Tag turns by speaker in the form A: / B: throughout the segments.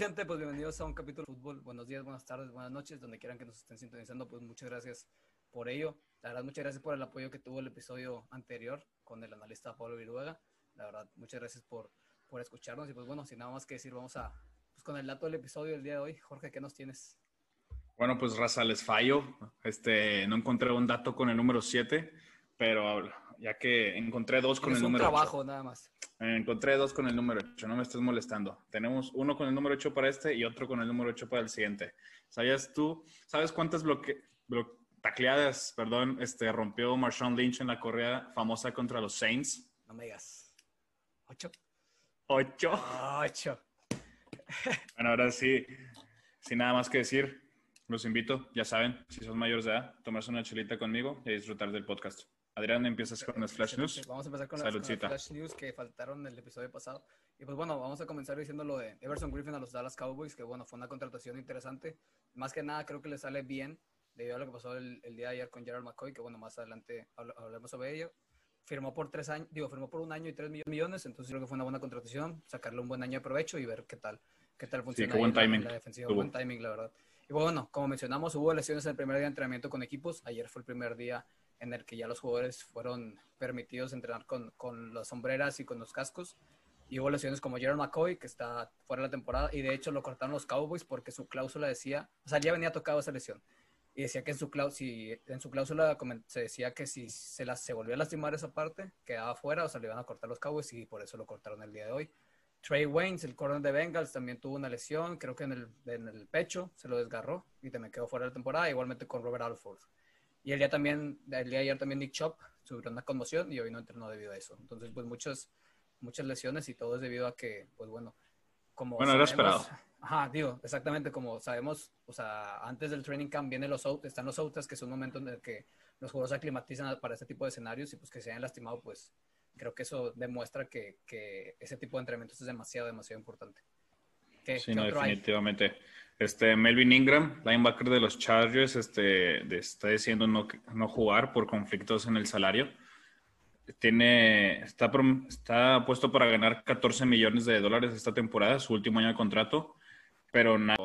A: gente, pues bienvenidos a un capítulo de fútbol. Buenos días, buenas tardes, buenas noches, donde quieran que nos estén sintonizando, pues muchas gracias por ello. La verdad, muchas gracias por el apoyo que tuvo el episodio anterior con el analista Pablo Viruega. La verdad, muchas gracias por, por escucharnos y pues bueno, sin nada más que decir, vamos a, pues con el dato del episodio del día de hoy. Jorge, ¿qué nos tienes?
B: Bueno, pues raza, les fallo. Este, no encontré un dato con el número 7, pero ya que encontré dos con el número
A: un trabajo nada más.
B: Encontré dos con el número 8, no me estés molestando. Tenemos uno con el número 8 para este y otro con el número 8 para el siguiente. ¿Sabías tú? ¿Sabes cuántas bloque, tacleadas, perdón, este, rompió Marshawn Lynch en la correa famosa contra los Saints?
A: No me digas. ¿Ocho?
B: ¿Ocho?
A: Ocho.
B: bueno, ahora sí, sin nada más que decir, los invito, ya saben, si son mayores de edad, tomarse una chelita conmigo y disfrutar del podcast. Adrián, empiezas con las Flash News.
A: Vamos a empezar con las, Flash News que faltaron en el episodio pasado. Y pues bueno, vamos a comenzar diciendo lo de Everson Griffin a los Dallas Cowboys, que bueno, fue una contratación interesante. Más que nada creo que le sale bien debido a lo que pasó el, día de ayer con Gerald McCoy, que bueno, más adelante hablaremos sobre ello. Firmó por tres años, digo, firmó por un año y tres millones, entonces creo que fue una buena contratación, sacarle un buen año de provecho y ver qué tal, qué tal funciona
B: sí, buen timing.
A: la, defensiva. Buen timing, la verdad. Y bueno, como mencionamos, hubo lesiones en el primer día de entrenamiento con equipos. Ayer fue el primer día en el que ya los jugadores fueron permitidos entrenar con, con las sombreras y con los cascos. Y hubo lesiones como Gerald McCoy, que está fuera de la temporada, y de hecho lo cortaron los Cowboys porque su cláusula decía, o sea, ya venía tocado esa lesión. Y decía que en su, cláusula, si, en su cláusula se decía que si se, las, volvía a lastimar esa parte, quedaba fuera, o sea, le iban a cortar los Cowboys, y por eso lo cortaron el día de hoy. Trey Waynes, el corner de Bengals, también tuvo una lesión, creo que en el, en el pecho, se lo desgarró y también quedó fuera de la temporada, igualmente con Robert Alford. Y el día también, el día de ayer también Nick Chop sufrió una conmoción y hoy no entrenó debido a eso. Entonces, pues muchas, muchas lesiones y todo es debido a que, pues bueno, como...
B: Bueno, era esperado.
A: Ajá, digo, exactamente como sabemos, o sea, antes del training camp vienen los out, están los outras, que es un momento en el que los jugadores aclimatizan para este tipo de escenarios y pues que se hayan lastimado, pues creo que eso demuestra que, que ese tipo de entrenamientos es demasiado, demasiado importante.
B: Sí, no, definitivamente. Este, Melvin Ingram, linebacker de los Chargers, este, está diciendo no, no jugar por conflictos en el salario. Tiene, está, está puesto para ganar 14 millones de dólares esta temporada, su último año de contrato, pero nada,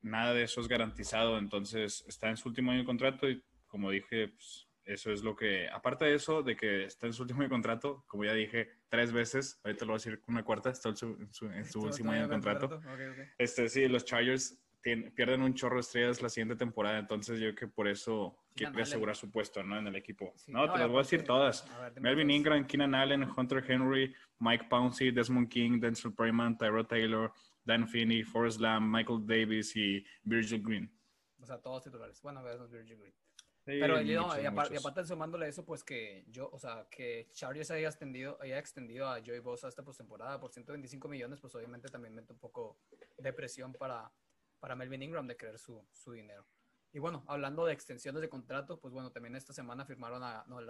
B: nada de eso es garantizado. Entonces, está en su último año de contrato y, como dije, pues, eso es lo que, aparte de eso, de que está en su último contrato, como ya dije tres veces, ahorita lo voy a decir una cuarta, está en su, en su, último año de contrato. Este, sí, los Chargers pierden un chorro de estrellas la siguiente temporada, entonces yo creo que por eso quiere asegurar su puesto ¿no? en el equipo. no, te las voy a decir todas. Melvin Ingram, Keenan Allen, Hunter Henry, Mike Pouncey, Desmond King, Denzel Perryman, Tyrod Taylor, Dan Finney, Forrest Lamb, Michael Davis y Virgil Green.
A: O sea, todos titulares. Bueno, a ver, Virgil Green. Pero y, aparte, sumándole eso, pues que yo, o sea, que Chargers haya extendido, haya extendido a Joey Bosa esta postemporada por 125 millones, pues obviamente también mete un poco de presión para, para Melvin Ingram de creer su, su dinero. Y bueno, hablando de extensiones de contrato, pues bueno, también esta semana firmaron a, no, el,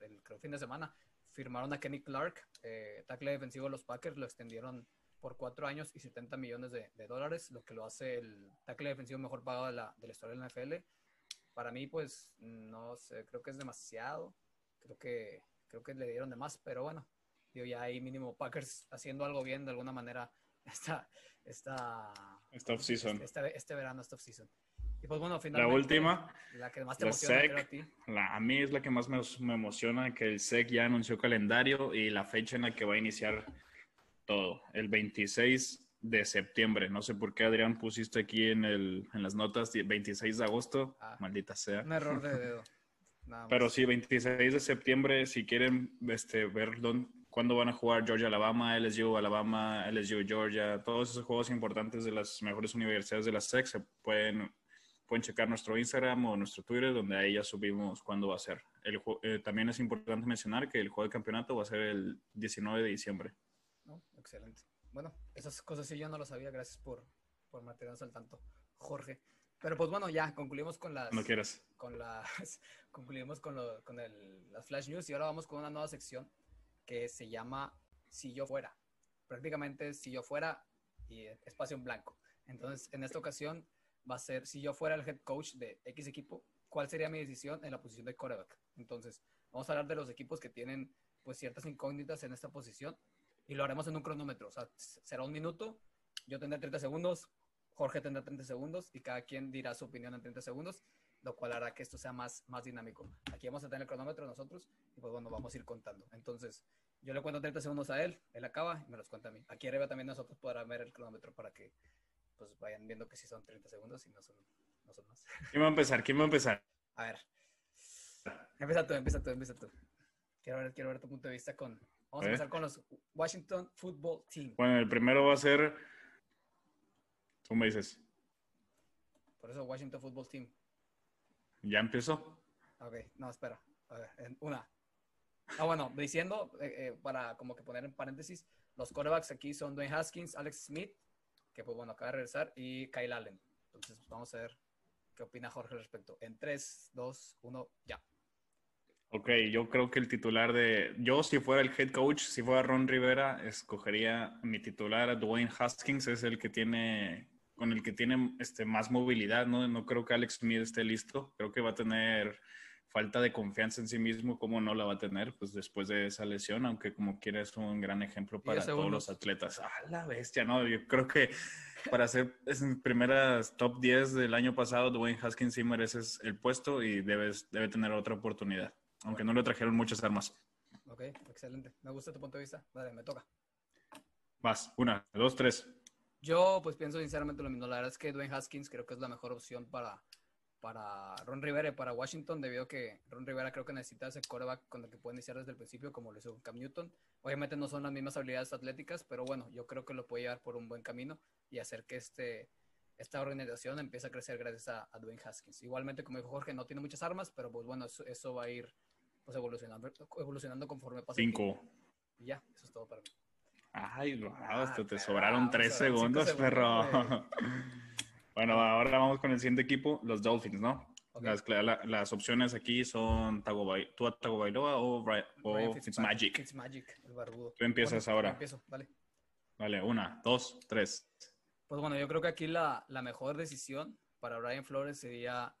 A: el, creo fin de semana, firmaron a Kenny Clark, eh, tackle defensivo de los Packers, lo extendieron por cuatro años y 70 millones de, de, dólares, lo que lo hace el tackle defensivo mejor pagado de la, de la historia de la NFL para mí, pues, no sé, creo que es demasiado. Creo que, creo que le dieron de más, pero bueno, digo, ya ahí mínimo Packers haciendo algo bien de alguna manera esta, esta,
B: esta off-season.
A: Este, este, verano, esta off-season. Y pues bueno, finalmente.
B: La última.
A: La que más te emociona,
B: SEC, a ti. La, a mí es la que más me, me, emociona, que el SEC ya anunció calendario y la fecha en la que va a iniciar todo. El 26 de septiembre. No sé por qué, Adrián, pusiste aquí en, el, en las notas 26 de agosto. Ah, Maldita sea.
A: Un error de dedo.
B: Pero sí, 26 de septiembre, si quieren este, ver dónde, cuándo van a jugar Georgia, Alabama, LSU, Alabama, LSU, Georgia, todos esos juegos importantes de las mejores universidades de la SEC, se pueden, pueden checar nuestro Instagram o nuestro Twitter, donde ahí ya subimos cuándo va a ser. El, eh, también es importante mencionar que el juego de campeonato va a ser el 19 de diciembre.
A: excelente. Bueno, esas cosas sí yo no lo sabía, gracias por, por mantenernos al tanto, Jorge. Pero pues bueno, ya concluimos con las...
B: No quieras.
A: Con las... concluimos con, lo, con el, las flash news y ahora vamos con una nueva sección que se llama Si yo fuera. Prácticamente si yo fuera y espacio en blanco. Entonces, en esta ocasión va a ser si yo fuera el head coach de X equipo, ¿cuál sería mi decisión en la posición de quarterback? Entonces, vamos a hablar de los equipos que tienen pues ciertas incógnitas en esta posición y lo haremos en un cronómetro. O sea, será un minuto yo tendré 30 segundos, Jorge tendrá 30 segundos y cada quien dirá su opinión en 30 segundos, lo cual hará que esto sea más, más dinámico. Aquí vamos a tener el cronómetro nosotros y pues bueno, vamos a ir contando. Entonces, yo le cuento 30 segundos a él, él acaba y me los cuenta a mí. Aquí arriba también nosotros podrán ver el cronómetro para que pues vayan viendo que sí son 30 segundos y no son, no son más.
B: ¿Quién va a empezar? ¿Quién va a empezar?
A: A ver. Empieza tú, empieza tú, empieza tú. Quiero ver, quiero ver tu punto de vista con... Vamos a empezar con los Washington Football Team.
B: Bueno, el primero va a ser... Tú me dices.
A: Por eso Washington Football Team.
B: ¿Ya empezó?
A: Ok, no, espera. A ver, en una. Ah, bueno, diciendo, eh, eh, para como que poner en paréntesis, los quarterbacks aquí son Dwayne Haskins, Alex Smith, que pues bueno, acaba de regresar, y Kyle Allen. Entonces, pues, vamos a ver qué opina Jorge al respecto. En 3, 2, 1, ya.
B: Ok, yo creo que el titular de. Yo, si fuera el head coach, si fuera Ron Rivera, escogería mi titular a Dwayne Haskins, es el que tiene. con el que tiene este, más movilidad, ¿no? No creo que Alex Smith esté listo. Creo que va a tener falta de confianza en sí mismo, ¿cómo no la va a tener? Pues después de esa lesión, aunque como quiera es un gran ejemplo para todos los atletas. ¡Ah, la bestia! No, yo creo que para ser en primeras top 10 del año pasado, Dwayne Haskins sí mereces el puesto y debes, debe tener otra oportunidad, aunque no le trajeron muchas armas.
A: Ok, excelente. Me gusta tu punto de vista. Vale, me toca.
B: Vas, una, dos, tres.
A: Yo, pues pienso sinceramente lo mismo. La verdad es que Dwayne Haskins creo que es la mejor opción para, para Ron Rivera y para Washington, debido a que Ron Rivera creo que necesita ese coreback con el que puede iniciar desde el principio, como lo hizo Cam Newton. Obviamente no son las mismas habilidades atléticas, pero bueno, yo creo que lo puede llevar por un buen camino y hacer que este, esta organización empiece a crecer gracias a, Dwayne Haskins. Igualmente, como dijo Jorge, no tiene muchas armas, pero pues bueno, eso, va a ir pues evolucionando, evolucionando conforme pasa.
B: Cinco.
A: Y ya, eso es todo para mí.
B: Ay, wow, hasta te sobraron tres segundos, perro. Bueno, ahora vamos con el siguiente equipo, los Dolphins, ¿no? Las, opciones aquí son Tua Tagovailoa o, o Fitzmagic.
A: Fitzmagic, el barbudo.
B: Tú empiezas ahora.
A: Empiezo, vale.
B: Vale, una, dos, tres.
A: Pues bueno, yo creo que aquí la, la mejor decisión para Brian Flores sería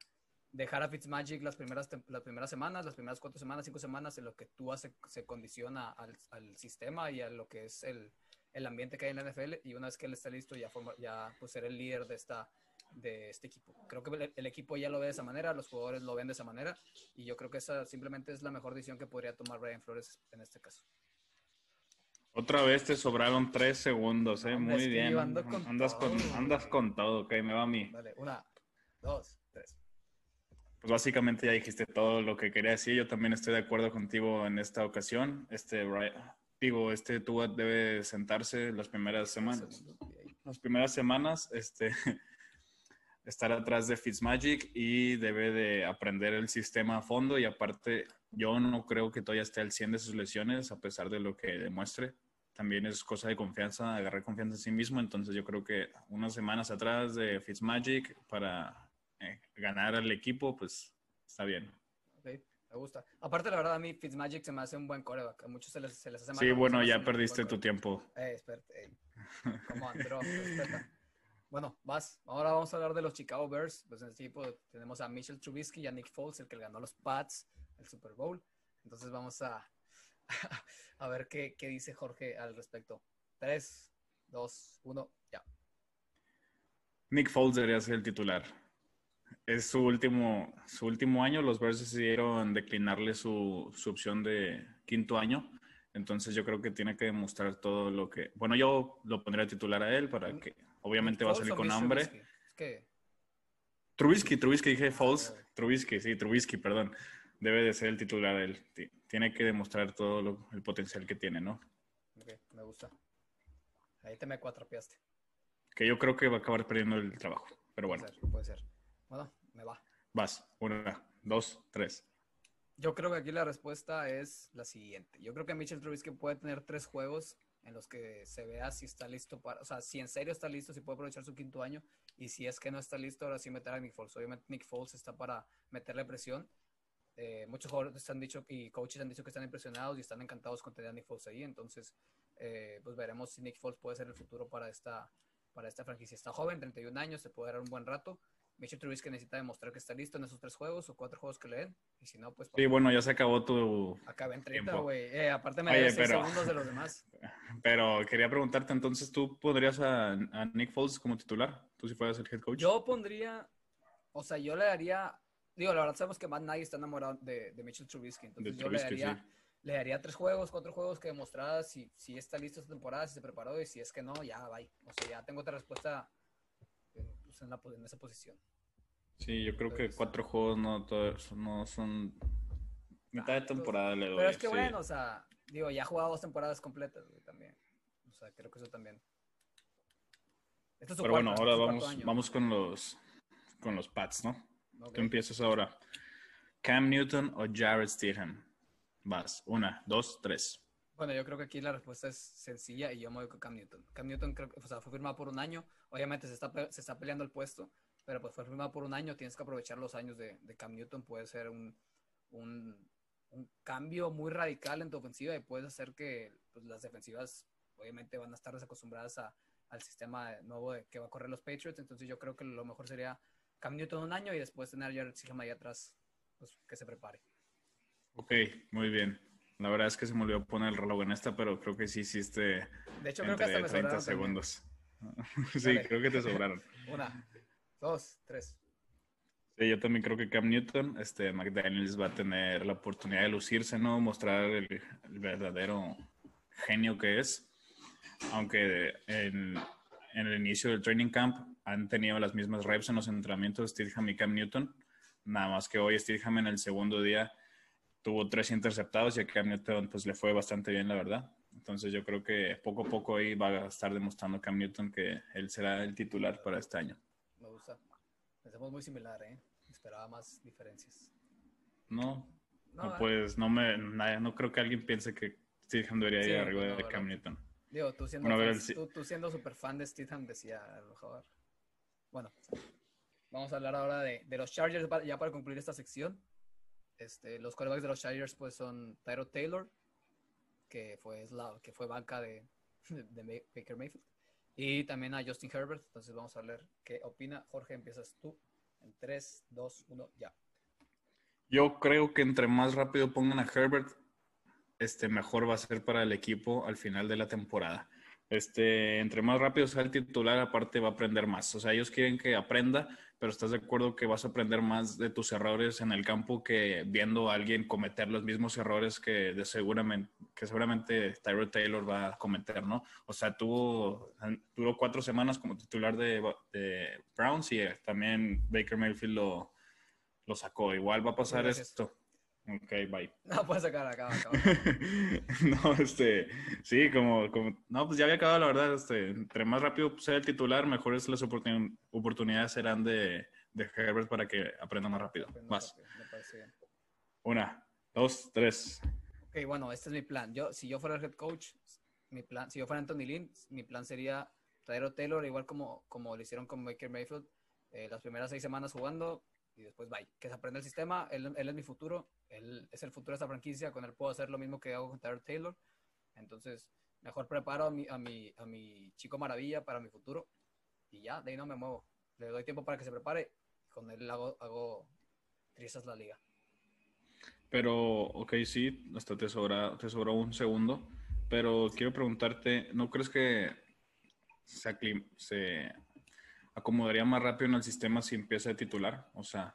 A: dejar a Fitzmagic las primeras, las primeras semanas, las primeras cuatro semanas, cinco semanas, en lo que Tua se, se condiciona al, al, sistema y a lo que es el, el, ambiente que hay en la NFL. Y una vez que él esté listo, ya, forma, ya pues, ser el líder de esta, de este equipo. Creo que el, equipo ya lo ve de esa manera, los jugadores lo ven de esa manera y yo creo que esa simplemente es la mejor decisión que podría tomar Brian Flores en este caso.
B: Otra vez te sobraron tres segundos, ¿eh? Muy bien. andas, con, andas con todo, ok, me va a mí.
A: Vale, una, dos.
B: Pues básicamente ya dijiste todo lo que quería decir. Yo también estoy de acuerdo contigo en esta ocasión. Este, digo, este tú debe sentarse las primeras semanas. Las primeras semanas, este, estar atrás de Fitzmagic y debe de aprender el sistema a fondo y aparte yo no creo que todavía esté al 100 de sus lesiones a pesar de lo que demuestre. También es cosa de confianza, agarrar confianza en sí mismo, entonces yo creo que unas semanas atrás de Fitzmagic para eh, ganar al equipo, pues está bien.
A: me gusta. Aparte, la verdad, a mí Fitzmagic se me hace un buen coreback. A muchos se les, se les hace
B: mal. Sí, bueno, ya perdiste tu tiempo.
A: Eh, espérate. Come on, bro, bueno, vas. Ahora vamos a hablar de los Chicago Bears. Pues en este equipo tenemos a Mitchell Trubisky y a Nick Foles, el que ganó los Pats el Super Bowl. Entonces vamos a, a ver qué, qué dice Jorge al respecto. Tres, dos, uno, ya.
B: Nick Foles debería ser el titular. Es su último, su último año. Los Bears decidieron declinarle su, su opción de quinto año. Entonces yo creo que tiene que demostrar todo lo que... Bueno, yo lo pondría titular a él para que obviamente va a salir con hambre. Que... Trubisky, Trubisky, dije false. Trubisky, sí, Trubisky, perdón. Debe de ser el titular él. Tiene que demostrar todo el potencial que tiene, ¿no?
A: Ok, me gusta. Ahí te me cuatrapeaste.
B: Que yo creo que va a acabar perdiendo el trabajo, pero bueno.
A: Puede ser, puede ser. Bueno, me va.
B: Vas, una, dos, tres.
A: Yo creo que aquí la respuesta es la siguiente. Yo creo que Mitchell Trubisky puede tener tres juegos en los que se vea si está listo para, o sea, si en serio está listo, si puede aprovechar su quinto año, y si es que no está listo, ahora sí meter a Nick Foles. Obviamente Nick Foles está para meterle presión. Eh, muchos jugadores han dicho y coaches han dicho que están impresionados y están encantados con tener a Nick Foles ahí, entonces eh, pues veremos si Nick Foles puede ser el futuro para esta, para esta franquicia. Está joven, 31 años, se puede dar un buen rato Mitchell Trubisky necesita demostrar que está listo en esos tres juegos o cuatro juegos que le den. Y si no, pues.
B: Sí, bueno, ya se acabó tu.
A: Acabé en 30, güey. Eh, aparte me Oye, pero... segundos de los demás.
B: Pero quería preguntarte, entonces, ¿tú pondrías a, a, Nick Foles como titular? ¿Tú si fueras el head coach?
A: Yo pondría. O sea, yo le daría. Digo, la verdad sabemos que Matt Nagy está enamorado de, de Mitchell Trubisky. Entonces, yo le daría. Le daría tres juegos, cuatro juegos que demostrara si, si está listo esta temporada, si se preparó y si es que no, ya, bye. O sea, ya tengo otra respuesta pues, en, la, en esa posición.
B: Sí, yo creo que cuatro juegos no, no son mitad de temporada le doy.
A: Pero es que bueno, o sea, digo, ya ha jugado dos temporadas completas también. O sea, creo que eso también.
B: Pero bueno, ahora vamos, vamos con los con los Pats, ¿no? Tú empiezas ahora. Cam Newton o Jared Stidham. Vas, una, dos, tres.
A: Bueno, yo creo que aquí la respuesta es sencilla y yo me voy con Cam Newton. Cam Newton creo o sea, fue firmado por un año. Obviamente se está, se está peleando el puesto, pero pues fue firmado por un año. Tienes que aprovechar los años de, Cam Newton. Puede ser un, un, cambio muy radical en tu ofensiva y puedes hacer que pues, las defensivas obviamente van a estar desacostumbradas a, al sistema nuevo que va a correr los Patriots. Entonces yo creo que lo mejor sería Cam Newton un año y después tener a Jared Stidham ahí atrás, pues que se prepare.
B: Ok, muy bien. La verdad es que se me olvidó poner el reloj en esta, pero creo que sí hiciste.
A: De hecho, creo que hasta me 30
B: segundos. sí, creo que te sobraron.
A: Una, dos, tres.
B: Sí, yo también creo que Cam Newton, este, McDaniels va a tener la oportunidad de lucirse, ¿no? Mostrar el, verdadero genio que es. Aunque en, en, el inicio del training camp han tenido las mismas reps en los entrenamientos Steelham y Cam Newton. Nada más que hoy Steelham en el segundo día tuvo tres interceptados y a Cam Newton pues le fue bastante bien, la verdad. Entonces yo creo que poco a poco ahí va a estar demostrando Cam Newton que él será el titular para este año.
A: Me gusta. Pensamos muy similar, ¿eh? Esperaba más diferencias.
B: No, no, pues no me, no creo que alguien piense que Stidham debería ir arriba de Cam Newton.
A: Digo, tú siendo, fan, tú, siendo super fan de Stidham decía lo mejor. Bueno, vamos a hablar ahora de, de los Chargers ya para concluir esta sección. Este, los quarterbacks de los Chargers pues son Tyro Taylor, que fue, que fue banca de, de, Baker Mayfield, y también a Justin Herbert. Entonces vamos a ver qué opina. Jorge, empiezas tú en 3, 2, 1, ya.
B: Yo creo que entre más rápido pongan a Herbert, este, mejor va a ser para el equipo al final de la temporada este, entre más rápido sea el titular, aparte va a aprender más. O sea, ellos quieren que aprenda, pero estás de acuerdo que vas a aprender más de tus errores en el campo que viendo a alguien cometer los mismos errores que, de seguramente, que seguramente Tyrod Taylor va a cometer, ¿no? O sea, tuvo, duró cuatro semanas como titular de, de Browns y también Baker Mayfield lo, lo sacó. Igual va a pasar esto. Ok, bye.
A: No, puedes sacar, acaba, acaba.
B: no, este, sí, como, como, no, pues ya había acabado, la verdad, este, entre más rápido sea el titular, mejores las oportunidades serán de, de Herbert para que aprenda más rápido. más. Una, dos, tres.
A: Ok, bueno, este es mi plan. Yo, si yo fuera el head coach, mi plan, si yo fuera Anthony Lynn, mi plan sería traer a Taylor, igual como, como lo hicieron con Baker Mayfield, eh, las primeras seis semanas jugando, y después bye. Que se aprenda el sistema, él, él, es mi futuro, él es el futuro de esta franquicia, con él puedo hacer lo mismo que hago con Tyler Taylor. Entonces, mejor preparo a mi, a mi, a mi chico maravilla para mi futuro y ya, de ahí no me muevo. Le doy tiempo para que se prepare, con él hago, hago trizas la liga.
B: Pero, ok, sí, hasta te, sobra, te sobró un segundo, pero quiero preguntarte, ¿no crees que se, se acomodaría más rápido en el sistema si empieza de titular? O sea,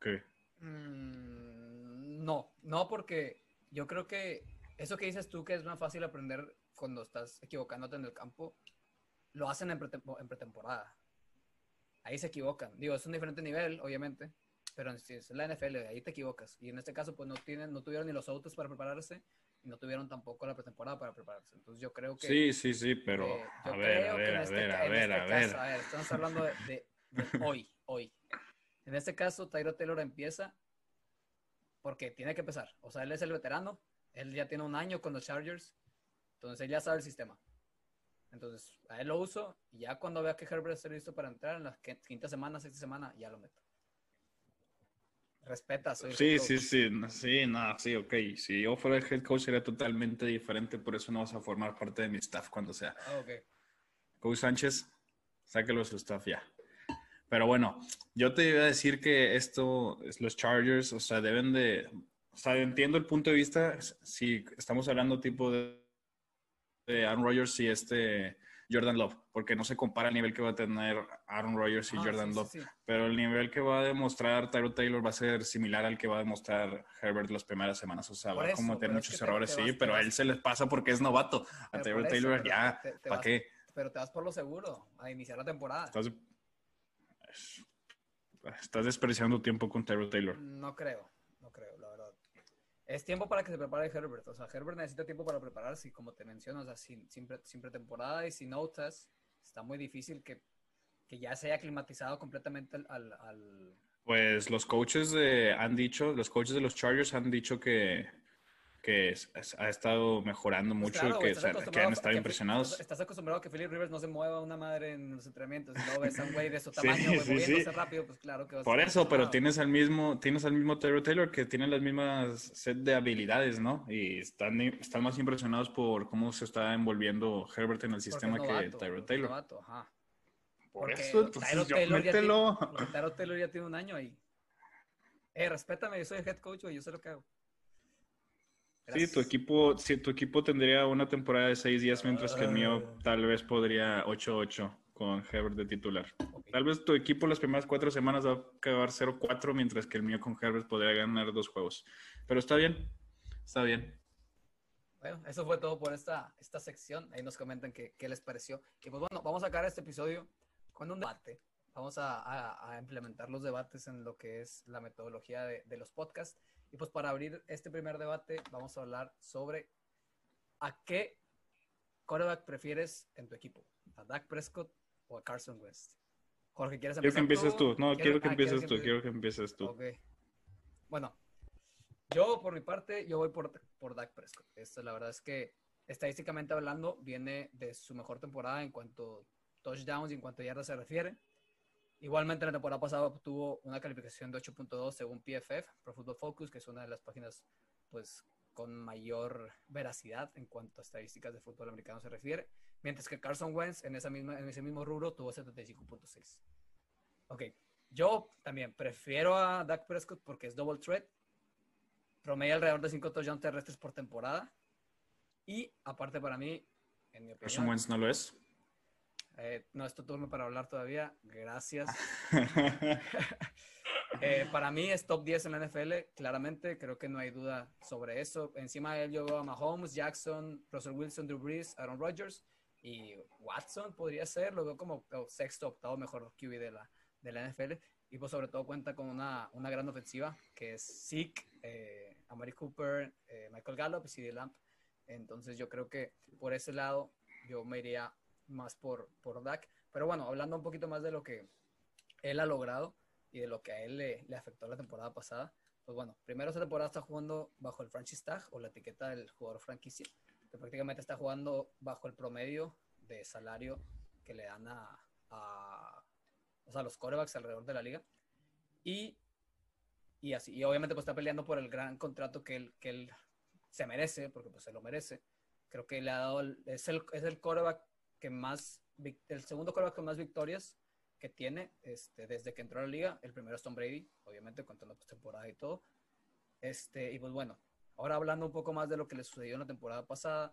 B: ¿qué?
A: Mm, no, no, porque yo creo que eso que dices tú, que es más fácil aprender cuando estás equivocándote en el campo, lo hacen en, pretemporada. Ahí se equivocan. Digo, es un diferente nivel, obviamente, pero si es la NFL, ahí te equivocas. Y en este caso, pues no, tienen, no tuvieron ni los autos para prepararse no tuvieron tampoco la pretemporada para prepararse. Entonces yo creo que...
B: Sí, sí, sí, pero... a, ver, a, ver, a, este ver, a ver, a ver,
A: a ver. Estamos hablando de, hoy, hoy. En este caso, Tyro Taylor empieza porque tiene que empezar. O sea, él es el veterano, él ya tiene un año con los Chargers, entonces él ya sabe el sistema. Entonces, a él lo uso y ya cuando vea que Herbert está listo para entrar en las quinta semana, sexta semana, ya lo meto. Respeta, soy
B: Sí, sí, sí, sí, no, sí, ok. Si yo fuera el head coach sería totalmente diferente, por eso no vas a formar parte de mi staff cuando sea.
A: Ah, ok.
B: Coach Sánchez, sáquelo de su staff ya. Pero bueno, yo te iba a decir que esto, los Chargers, o sea, deben de, o sea, entiendo el punto de vista, si estamos hablando tipo de, de Aaron Rodgers y este Jordan Love, porque no se compara el nivel que va a tener Aaron Rodgers y ah, Jordan Love, pero el nivel que va a demostrar Tyro Taylor va a ser similar al que va a demostrar Herbert las primeras semanas, o sea, va a cometer muchos errores, sí, pero a él se les pasa porque es novato, a Tyro Taylor ya, ¿para qué?
A: Pero te vas por lo seguro, a iniciar la temporada.
B: Estás, estás despreciando tiempo con Tyro Taylor.
A: No creo, no creo, la verdad es tiempo para que se prepare Herbert. O sea, Herbert necesita tiempo para prepararse y como te mencionas, o sin, pretemporada y sin notas, está muy difícil que, ya se haya aclimatizado completamente al,
B: Pues los coaches han dicho, los coaches de los Chargers han dicho que, que ha estado mejorando pues mucho y que, han estado impresionados.
A: Estás acostumbrado a que Philip Rivers no se mueva una madre en los entrenamientos y luego ves a un güey de su tamaño, moviéndose rápido, pues claro que
B: Por eso, pero tienes al mismo, tienes al mismo Taylor Taylor que tiene las mismas set de habilidades, ¿no? Y están, están más impresionados por cómo se está envolviendo Herbert en el sistema que Tyro Taylor. Por eso, entonces
A: Tyro Taylor, ya tiene, Taylor ya tiene un año ahí. Eh, respétame, yo soy el head coach, güey, yo sé lo que hago.
B: Sí, tu equipo, si tu equipo tendría una temporada de seis días, mientras que el mío ah. tal vez podría 8-8 con Herbert de titular. Tal vez tu equipo las primeras cuatro semanas va a acabar 0-4, mientras que el mío con Herbert podría ganar dos juegos. Pero está bien, está bien.
A: Bueno, eso fue todo por esta, esta sección. Ahí nos comentan qué, qué les pareció. Y pues bueno, vamos a sacar este episodio con un debate. Vamos a, a, implementar los debates en lo que es la metodología de, de los podcasts. Y pues para abrir este primer debate, vamos a hablar sobre a qué quarterback prefieres en tu equipo, a Dak Prescott o a Carson West. Jorge, ¿quieres
B: empezar? Quiero que empieces tú. No, quiero, que ah, empieces tú. Quiero que empieces tú.
A: Ok. Bueno, yo por mi parte, yo voy por, por Dak Prescott. Esto la verdad es que estadísticamente hablando, viene de su mejor temporada en cuanto touchdowns y en cuanto a yardas se refiere. Igualmente, la temporada pasada tuvo una calificación de 8.2 según PFF, Pro Football Focus, que es una de las páginas pues, con mayor veracidad en cuanto a estadísticas de fútbol americano se refiere. Mientras que Carson Wentz en, esa misma, en ese mismo rubro tuvo 75.6. Ok, yo también prefiero a Dak Prescott porque es double threat. Promedio alrededor de 5 touchdowns terrestres por temporada. Y aparte para mí, en mi opinión...
B: Carson Wentz no lo es.
A: Eh, no es tu turno para hablar todavía. Gracias. Eh, para mí es top 10 en la NFL, claramente. Creo que no hay duda sobre eso. Encima de él yo veo a Mahomes, Jackson, Russell Wilson, Drew Brees, Aaron Rodgers y Watson podría ser. Lo veo como sexto, octavo mejor QB de la, de la NFL. Y pues sobre todo cuenta con una, una gran ofensiva que es Zeke, eh, Amari Cooper, eh, Michael Gallup y CD Lamp. Entonces yo creo que por ese lado yo me iría más por, por Dak. Pero bueno, hablando un poquito más de lo que él ha logrado y de lo que a él le, le afectó la temporada pasada, pues bueno, primero esa temporada está jugando bajo el franchise tag o la etiqueta del jugador franquicia, que prácticamente está jugando bajo el promedio de salario que le dan a, a o sea, los corebacks alrededor de la liga. Y, y así, y obviamente pues está peleando por el gran contrato que él, que él se merece, porque pues se lo merece. Creo que le ha dado, es el, es el coreback que más, el segundo quarterback con más victorias que tiene este, desde que entró a la liga. El primero es Tom Brady, obviamente, contando la temporada y todo. Este, y pues bueno, ahora hablando un poco más de lo que le sucedió en la temporada pasada,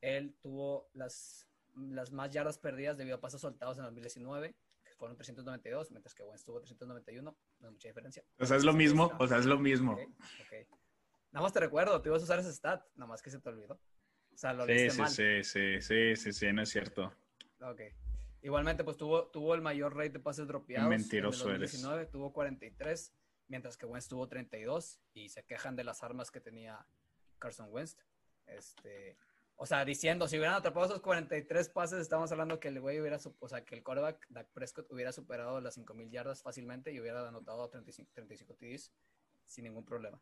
A: él tuvo las, las más yardas perdidas debido a pasos soltados en 2019, que fueron 392, mientras que Wentz tuvo 391, no hay mucha diferencia.
B: O sea, es lo mismo, o sea, es lo mismo.
A: Nada más te recuerdo, te ibas a usar ese stat, nada más que se te olvidó. O sea, lo
B: sí, sí, sí, sí, sí, sí, sí, no es cierto.
A: Ok. Igualmente, pues tuvo, tuvo el mayor rate de pases dropeados.
B: Mentiroso en el 2019,
A: eres. Tuvo 43, mientras que Wentz tuvo 32 y se quejan de las armas que tenía Carson Wentz. Este, o sea, diciendo, si hubieran atrapado esos 43 pases, estamos hablando que el güey hubiera, o sea, que el quarterback, Dak Prescott, hubiera superado las 5000 yardas fácilmente y hubiera anotado 35, 35 TDs sin ningún problema.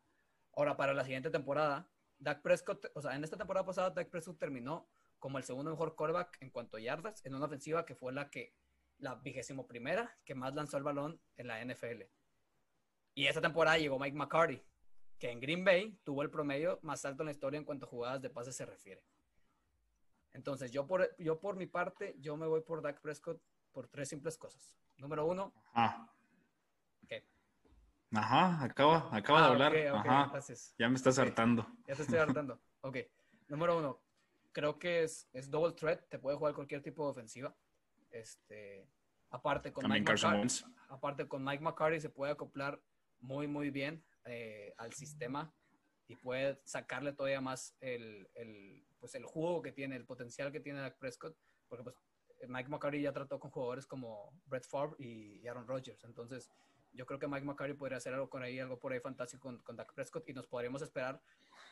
A: Ahora, para la siguiente temporada, Dak Prescott, o sea, en esta temporada pasada, Dak Prescott terminó como el segundo mejor quarterback en cuanto a yardas, en una ofensiva que fue la que, la vigésimo primera que más lanzó el balón en la NFL. Y esta temporada llegó Mike McCarty, que en Green Bay tuvo el promedio más alto en la historia en cuanto a jugadas de pase se refiere. Entonces, yo por, yo por mi parte, yo me voy por Dak Prescott por tres simples cosas. Número uno.
B: Ah. Ajá, acaba, acaba de ah, hablar. Ajá. ya me estás hartando.
A: Ya te estoy hartando. ok. Número uno. Creo que es, es double threat. Te puede jugar cualquier tipo de ofensiva. Este, aparte con Mike McCarthy, aparte con Mike McCarthy se puede acoplar muy muy bien eh, al sistema y puede sacarle todavía más el, el, pues el juego que tiene, el potencial que tiene Dak Prescott, porque pues Mike McCarthy ya trató con jugadores como Brett Favre y Aaron Rodgers, entonces yo creo que Mike McCarthy podría hacer algo con ahí, algo por ahí fantástico con, con Dak Prescott y nos podríamos esperar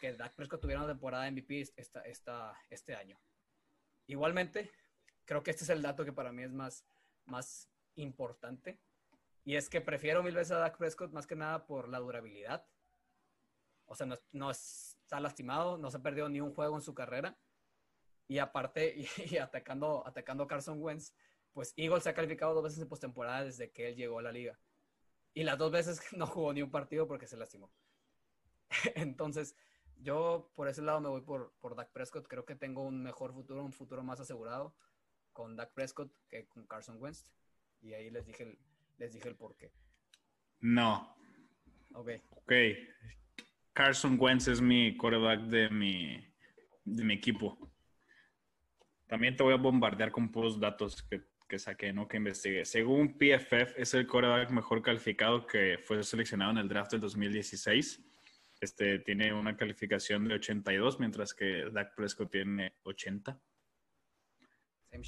A: que Dak Prescott tuviera una temporada MVP esta, esta, este año. Igualmente, creo que este es el dato que para mí es más, más importante. Y es que prefiero mil veces a Dak Prescott más que nada por la durabilidad. O sea, no, está lastimado, no se ha perdido ni un juego en su carrera. Y aparte, y, atacando, atacando a Carson Wentz, pues Eagles se ha calificado dos veces en postemporada desde que él llegó a la liga. Y las dos veces no jugó ni un partido porque se lastimó. Entonces, yo por ese lado me voy por, por Dak Prescott. Creo que tengo un mejor futuro, un futuro más asegurado con Dak Prescott que con Carson Wentz. Y ahí les dije el, les dije el por qué.
B: No.
A: Ok.
B: Ok. Carson Wentz es mi quarterback de mi, de mi equipo. También te voy a bombardear con puros datos que, que saqué, ¿no? Que investigué. Según PFF, es el quarterback mejor calificado que fue seleccionado en el draft del 2016. Este tiene una calificación de 82, mientras que Dak Prescott tiene 80.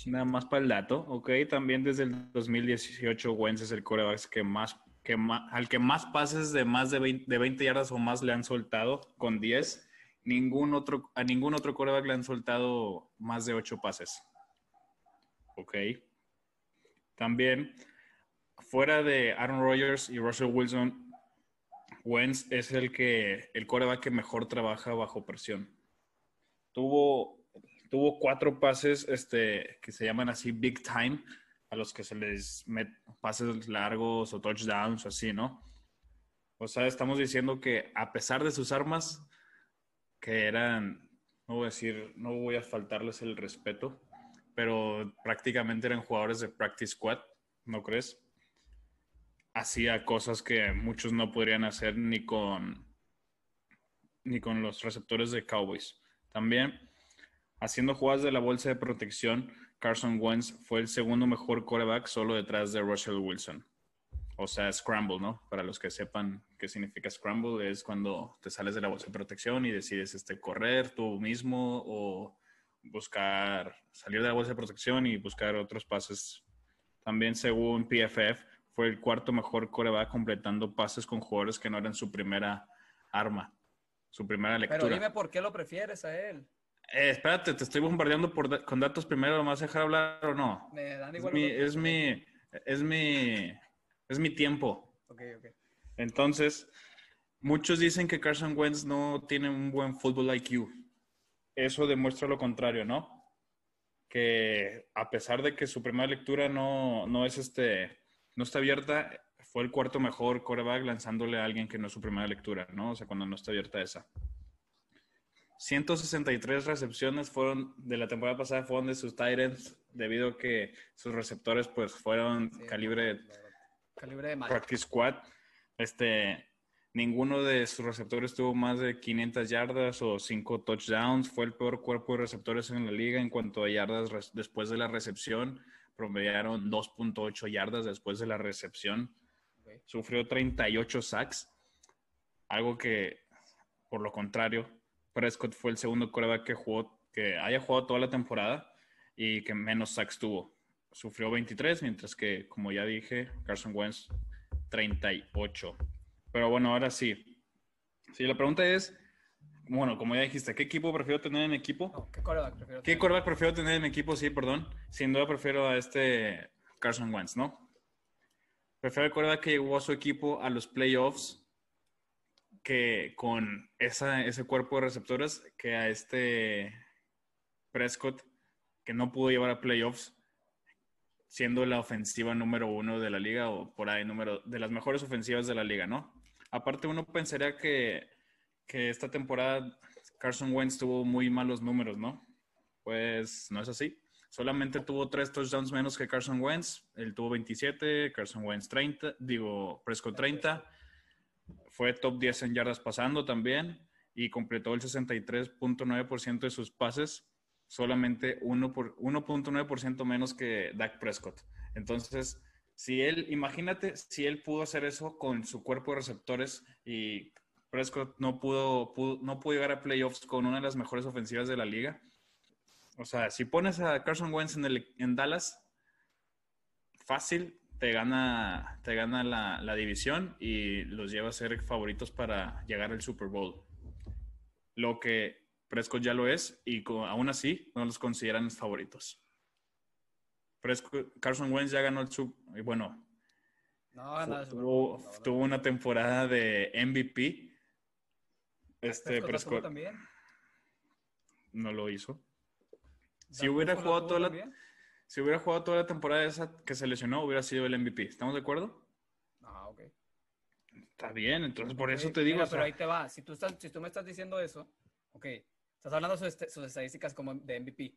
B: Nada más para el dato, ok. También desde el 2018, Wentz es el coreback que más, que al que más pases de más de 20, yardas o más le han soltado, con 10. Ningún otro, a ningún otro coreback le han soltado más de 8 pases. Ok. También, fuera de Aaron Rodgers y Russell Wilson, Wentz es el que el coreback que mejor trabaja bajo presión. Tuvo tuvo cuatro pases este, que se llaman así big time, a los que se les meten pases largos o touchdowns o así, ¿no? O sea, estamos diciendo que a pesar de sus armas, que eran, no voy a decir, no voy a faltarles el respeto, pero prácticamente eran jugadores de practice squad, ¿no crees? Hacía cosas que muchos no podrían hacer ni con ni con los receptores de Cowboys. También Haciendo jugadas de la bolsa de protección, Carson Wentz fue el segundo mejor quarterback solo detrás de Russell Wilson. O sea, scramble, ¿no? Para los que sepan qué significa scramble, es cuando te sales de la bolsa de protección y decides este, correr tú mismo o buscar, salir de la bolsa de protección y buscar otros pases. También, según PFF, fue el cuarto mejor quarterback completando pases con jugadores que no eran su primera arma, su primera lectura.
A: Pero dime por qué lo prefieres a él.
B: Eh, espérate, te estoy bombardeando por, con datos primero, ¿me vas a dejar hablar o no? Me dan igual. Es mi, es mi, es mi, tiempo.
A: Ok, ok.
B: Entonces, muchos dicen que Carson Wentz no tiene un buen fútbol IQ. Eso demuestra lo contrario, ¿no? Que a pesar de que su primera lectura no, no es este, no está abierta, fue el cuarto mejor coreback lanzándole a alguien que no es su primera lectura, ¿no? O sea, cuando no está abierta esa. 163 recepciones fueron de la temporada pasada fueron de sus Titans debido a que sus receptores pues fueron calibre
A: calibre de
B: practice squad. Este ninguno de sus receptores tuvo más de 500 yardas o 5 touchdowns. Fue el peor cuerpo de receptores en la liga en cuanto a yardas después de la recepción. Promediaron 2.8 yardas después de la recepción. Sufrió 38 sacks. Algo que, por lo contrario, Prescott fue el segundo coreback que jugó, que haya jugado toda la temporada y que menos sacks tuvo. Sufrió 23, mientras que, como ya dije, Carson Wentz 38. Pero bueno, ahora sí. Sí, la pregunta es, bueno, como ya dijiste, ¿qué equipo prefiero tener en equipo?
A: ¿Qué coreback prefiero
B: tener? ¿Qué coreback prefiero tener en equipo? Sí, perdón. Sin duda prefiero a este Carson Wentz, ¿no? Prefiero el coreback que llegó a su equipo a los playoffs que con esa, ese cuerpo de receptores que a este Prescott, que no pudo llevar a playoffs, siendo la ofensiva número uno de la liga o por ahí número de las mejores ofensivas de la liga, ¿no? Aparte uno pensaría que, que esta temporada Carson Wentz tuvo muy malos números, ¿no? Pues no es así. Solamente tuvo tres touchdowns menos que Carson Wentz. Él tuvo 27, Carson Wentz 30, digo, Prescott 30. Fue top 10 en yardas pasando también y completó el 63.9% de sus pases, solamente 1.9% menos que Dak Prescott. Entonces, si él, imagínate, si él pudo hacer eso con su cuerpo de receptores y Prescott no pudo, no pudo llegar a playoffs con una de las mejores ofensivas de la liga. O sea, si pones a Carson Wentz en, el, Dallas, fácil, te gana, te gana la, la, división y los lleva a ser favoritos para llegar al Super Bowl. Lo que Prescott ya lo es y aún así no los consideran favoritos. Carson Wentz ya ganó el Super y bueno, tuvo, tuvo, una temporada de MVP este Prescott también. No lo hizo. Si hubiera jugado toda la si hubiera jugado toda la temporada esa que se lesionó, hubiera sido el MVP. ¿Estamos de acuerdo?
A: Ah, ok.
B: Está bien, entonces por eso te digo.
A: pero ahí te va. Si tú, estás, si tú me estás diciendo eso, ok. Estás hablando de sus, estadísticas como de MVP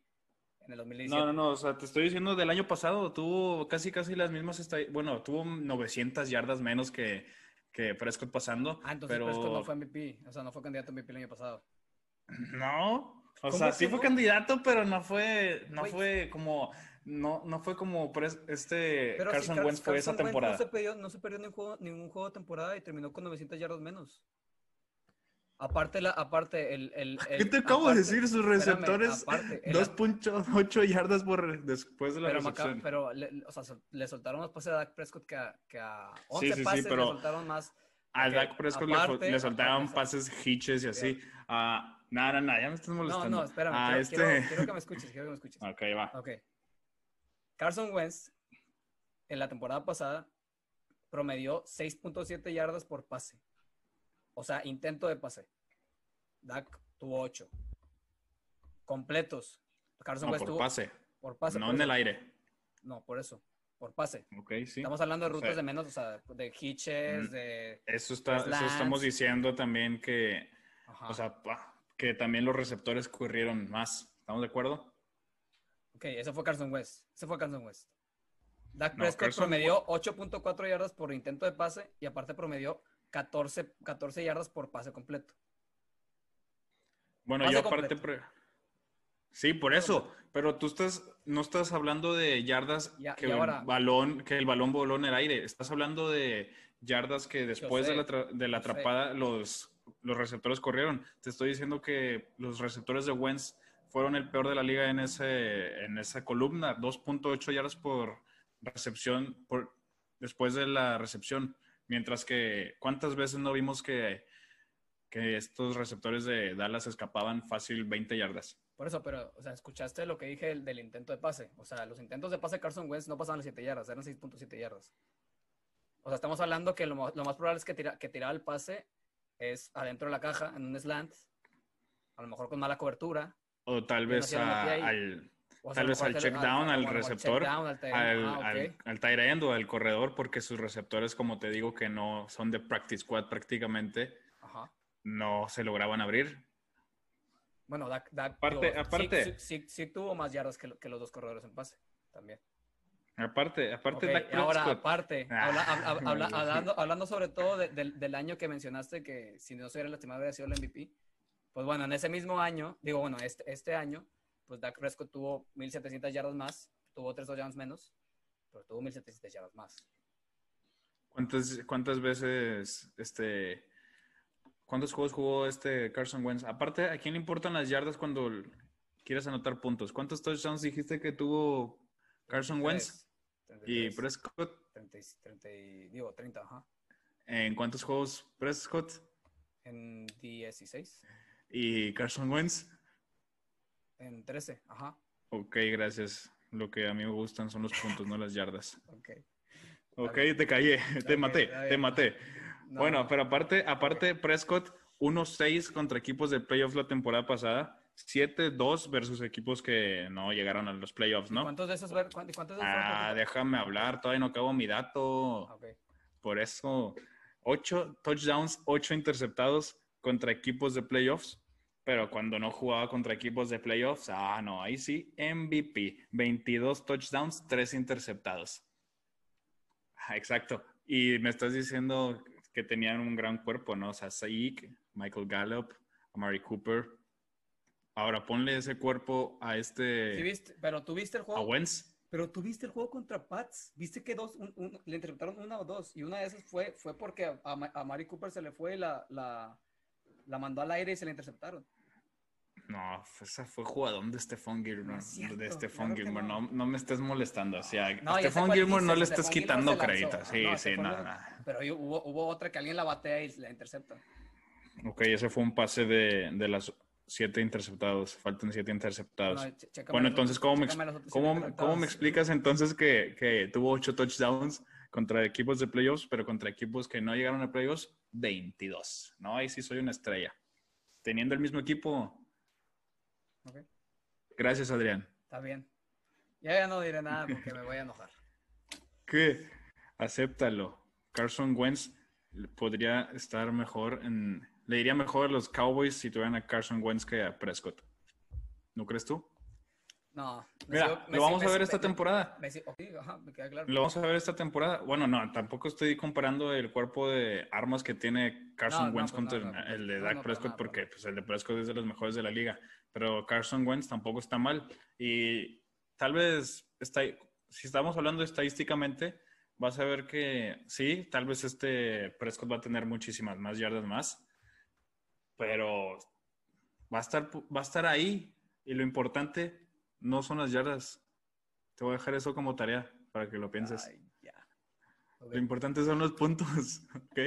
A: en el 2017.
B: No, no, no. O sea, te estoy diciendo del año pasado. Tuvo casi, casi las mismas estadísticas. Bueno, tuvo 900 yardas menos que, que Prescott pasando.
A: Ah, entonces pero... Prescott no fue MVP, o sea, no fue candidato a MVP el año pasado.
B: No, o sea, sí fue candidato, pero no fue, no fue como, no, no fue como este Carson Wentz fue esa temporada.
A: no se perdió, no se perdió ningún, juego, ningún juego de temporada y terminó con 900 yardas menos. Aparte, la, aparte el, el,
B: ¿Qué te acabo de decir? Sus receptores, 2.8 yardas por después de la recepción.
A: pero, le, o sea, le soltaron más pases a Dak Prescott que a, que a 11 sí, sí, pases, sí, pero le soltaron más.
B: A Dak Prescott le, le, soltaron pases hitches y así. Uh, nada, nada, ya me estás molestando.
A: No, no, espérame. Ah, quiero, este... quiero, quiero, que me escuches, quiero que me escuches.
B: Ok, va.
A: Ok. Carson Wentz, en la temporada pasada, promedió 6.7 yardas por pase. O sea, intento de pase. Dak tuvo 8. Completos.
B: Carson Wentz por pase.
A: Por pase.
B: No en el aire.
A: No, por eso. Por pase.
B: Sí.
A: Estamos hablando de rutas de menos, o sea, de hitches, mm, de.
B: Eso, está, eso estamos diciendo también que. O sea, que también los receptores corrieron más. ¿Estamos de acuerdo?
A: Ok, eso fue Carson West. Ese fue Carson West. Dak Prescott promedió 8.4 yardas por intento de pase y aparte promedió 14, 14 yardas por pase completo.
B: Bueno, yo aparte... Sí, por eso. Pero tú estás, no estás hablando de yardas que, el balón, que el balón voló en el aire. Estás hablando de yardas que después de la, de la atrapada los, los receptores corrieron. Te estoy diciendo que los receptores de Wentz fueron el peor de la liga en, ese, en esa columna. 2.8 yardas por recepción por, después de la recepción. Mientras que, ¿cuántas veces no vimos que, que estos receptores de Dallas escapaban fácil 20 yardas?
A: Por eso, pero, o sea, escuchaste lo que dije del, del, intento de pase. O sea, los intentos de pase de Carson Wentz no pasaban las 7 yardas, eran 6.7 yardas. O sea, estamos hablando que lo, lo más probable es que, tira, que tiraba el pase es adentro de la caja, en un slant, a lo mejor con mala cobertura.
B: O tal vez al, tal vez al check down, al, receptor, al, al, al, tight end o al corredor, porque sus receptores, como te digo, que no son de practice squad prácticamente, no se lograban abrir.
A: Bueno, Dak,
B: aparte, aparte
A: sí, sí, tuvo más yardas que, que, los dos corredores en pase, también.
B: Aparte, aparte
A: okay, Ahora, aparte, ah. hablando, hablando, sobre todo del año que mencionaste, que si no se hubiera lastimado hubiera sido el MVP, pues bueno, en ese mismo año, digo, bueno, este, este año, pues Dak Prescott tuvo 1.700 yardas más, tuvo 3 touchdowns menos, pero tuvo 1.700 yardas más.
B: ¿Cuántas, cuántas veces, este, cuántos juegos jugó este Carson Wentz? Aparte, ¿a quién le importan las yardas cuando quieres anotar puntos? ¿Cuántos touchdowns dijiste que tuvo Carson Wentz? y Prescott.
A: 30, digo, 30, ajá.
B: ¿En cuántos juegos Prescott?
A: En 16.
B: ¿Y Carson Wentz?
A: En 13, ajá.
B: Ok, gracias. Lo que a mí me gustan son los puntos, no las yardas.
A: Ok.
B: Ok, te callé, te maté, te maté. bueno, pero aparte, aparte Prescott, 1-6 contra equipos de playoffs la temporada pasada. 7-2 versus equipos que no llegaron a los playoffs, ¿no?
A: ¿Cuántos de esos? ¿cuántos
B: de ah, déjame hablar, todavía no acabo mi dato.
A: Okay.
B: Por eso, 8 touchdowns, 8 interceptados contra equipos de playoffs Pero cuando no jugaba contra equipos de playoffs, ah, no, ahí sí, MVP. 22 touchdowns, 3 interceptados. Ah, exacto. Y me estás diciendo que tenían un gran cuerpo, ¿no? O sea, Saik, Michael Gallup, Amari Cooper. Ahora ponle ese cuerpo a este.
A: Sí, viste, pero tuviste el juego.
B: A Wentz.
A: Pero tuviste el juego contra Pats. Viste que dos, le interpretaron una o dos. Y una de esas fue, fue porque a, a Mari Cooper se le fue la, la, la mandó al aire y se la interceptaron.
B: No, esa fue jugador de Stephon Gilmore. de Stephon Gilmore. No. no. me estés molestando. O sea, no, Stephon Gilmore no le estés quitando crédito. Sí, sí, nada.
A: Pero hubo, hubo, otra que alguien la batea y la intercepta.
B: Ok, ese fue un pase de, de las siete interceptados. Faltan siete interceptados. bueno, entonces, ¿cómo me, ¿cómo, ¿cómo me explicas entonces que, que tuvo ocho touchdowns contra equipos de playoffs, pero contra equipos que no llegaron a playoffs, 22? No, ahí sí soy una estrella. Teniendo el mismo equipo, Gracias, Adrián.
A: Está bien. Ya, ya no diré nada porque me voy a enojar.
B: ¿Qué? Acéptalo. Carson Wentz podría estar mejor en... Le iría mejor a los Cowboys si tuvieran a Carson Wentz que a Prescott. ¿No crees tú?
A: No.
B: Mira, lo vamos a ver esta temporada. Lo vamos a ver esta temporada. Bueno, no, tampoco estoy comparando el cuerpo de armas que tiene Carson Wentz pues contra el de Dak Prescott, porque pues, el de Prescott es de los mejores de la liga. Pero Carson Wentz tampoco está mal. Y tal vez, está, si estamos hablando estadísticamente, vas a ver que sí, tal vez este Prescott va a tener muchísimas más yardas más, pero va a estar, va a estar ahí. Y lo importante no son las yardas. Te voy a dejar eso como tarea para que lo pienses. Lo importante son los puntos, ¿ok?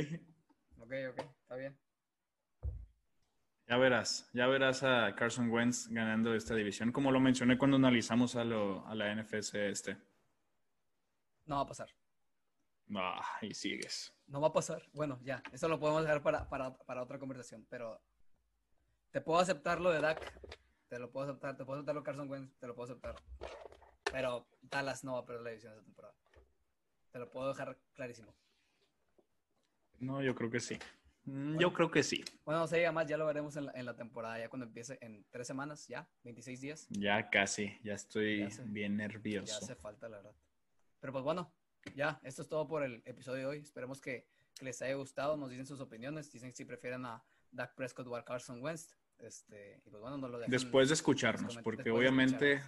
A: Ok, ok, está bien.
B: Ya verás, ya verás a Carson Wentz ganando esta división, como lo mencioné cuando analizamos a, lo, a la NFC este.
A: No va a pasar.
B: Ah, y sigues.
A: No va a pasar. Bueno, ya, eso lo podemos dejar para, para, para otra conversación, pero te puedo aceptar lo de Dak te lo puedo aceptar, te puedo aceptar lo Carson Wentz, te lo puedo aceptar. Pero Dallas no va a perder la división esta temporada. Te lo puedo dejar clarísimo.
B: No, yo creo que sí. Mm, yo creo que sí.
A: Bueno, no se diga más, ya lo veremos en la, en la, temporada, ya cuando empiece en tres semanas, ya, 26 días.
B: Ya casi, ya estoy bien nervioso.
A: Ya hace falta, la verdad. Pero pues bueno, ya, esto es todo por el episodio de hoy. Esperemos que, que les haya gustado, nos dicen sus opiniones, dicen si prefieren a Dak Prescott o a Carson Wentz. Este, pues
B: después de escucharnos, porque obviamente,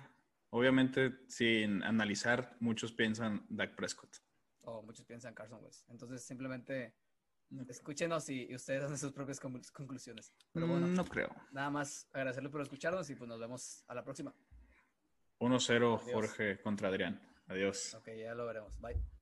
B: obviamente sin analizar, muchos piensan Dak Prescott.
A: O muchos piensan Carson Wentz. Entonces simplemente escúchenos y, ustedes hacen sus propias conclusiones.
B: Pero bueno, no creo.
A: Nada más agradecerle por escucharnos y pues nos vemos a la próxima.
B: 1-0 Jorge contra Adrián. Adiós.
A: Ok, ya lo veremos. Bye.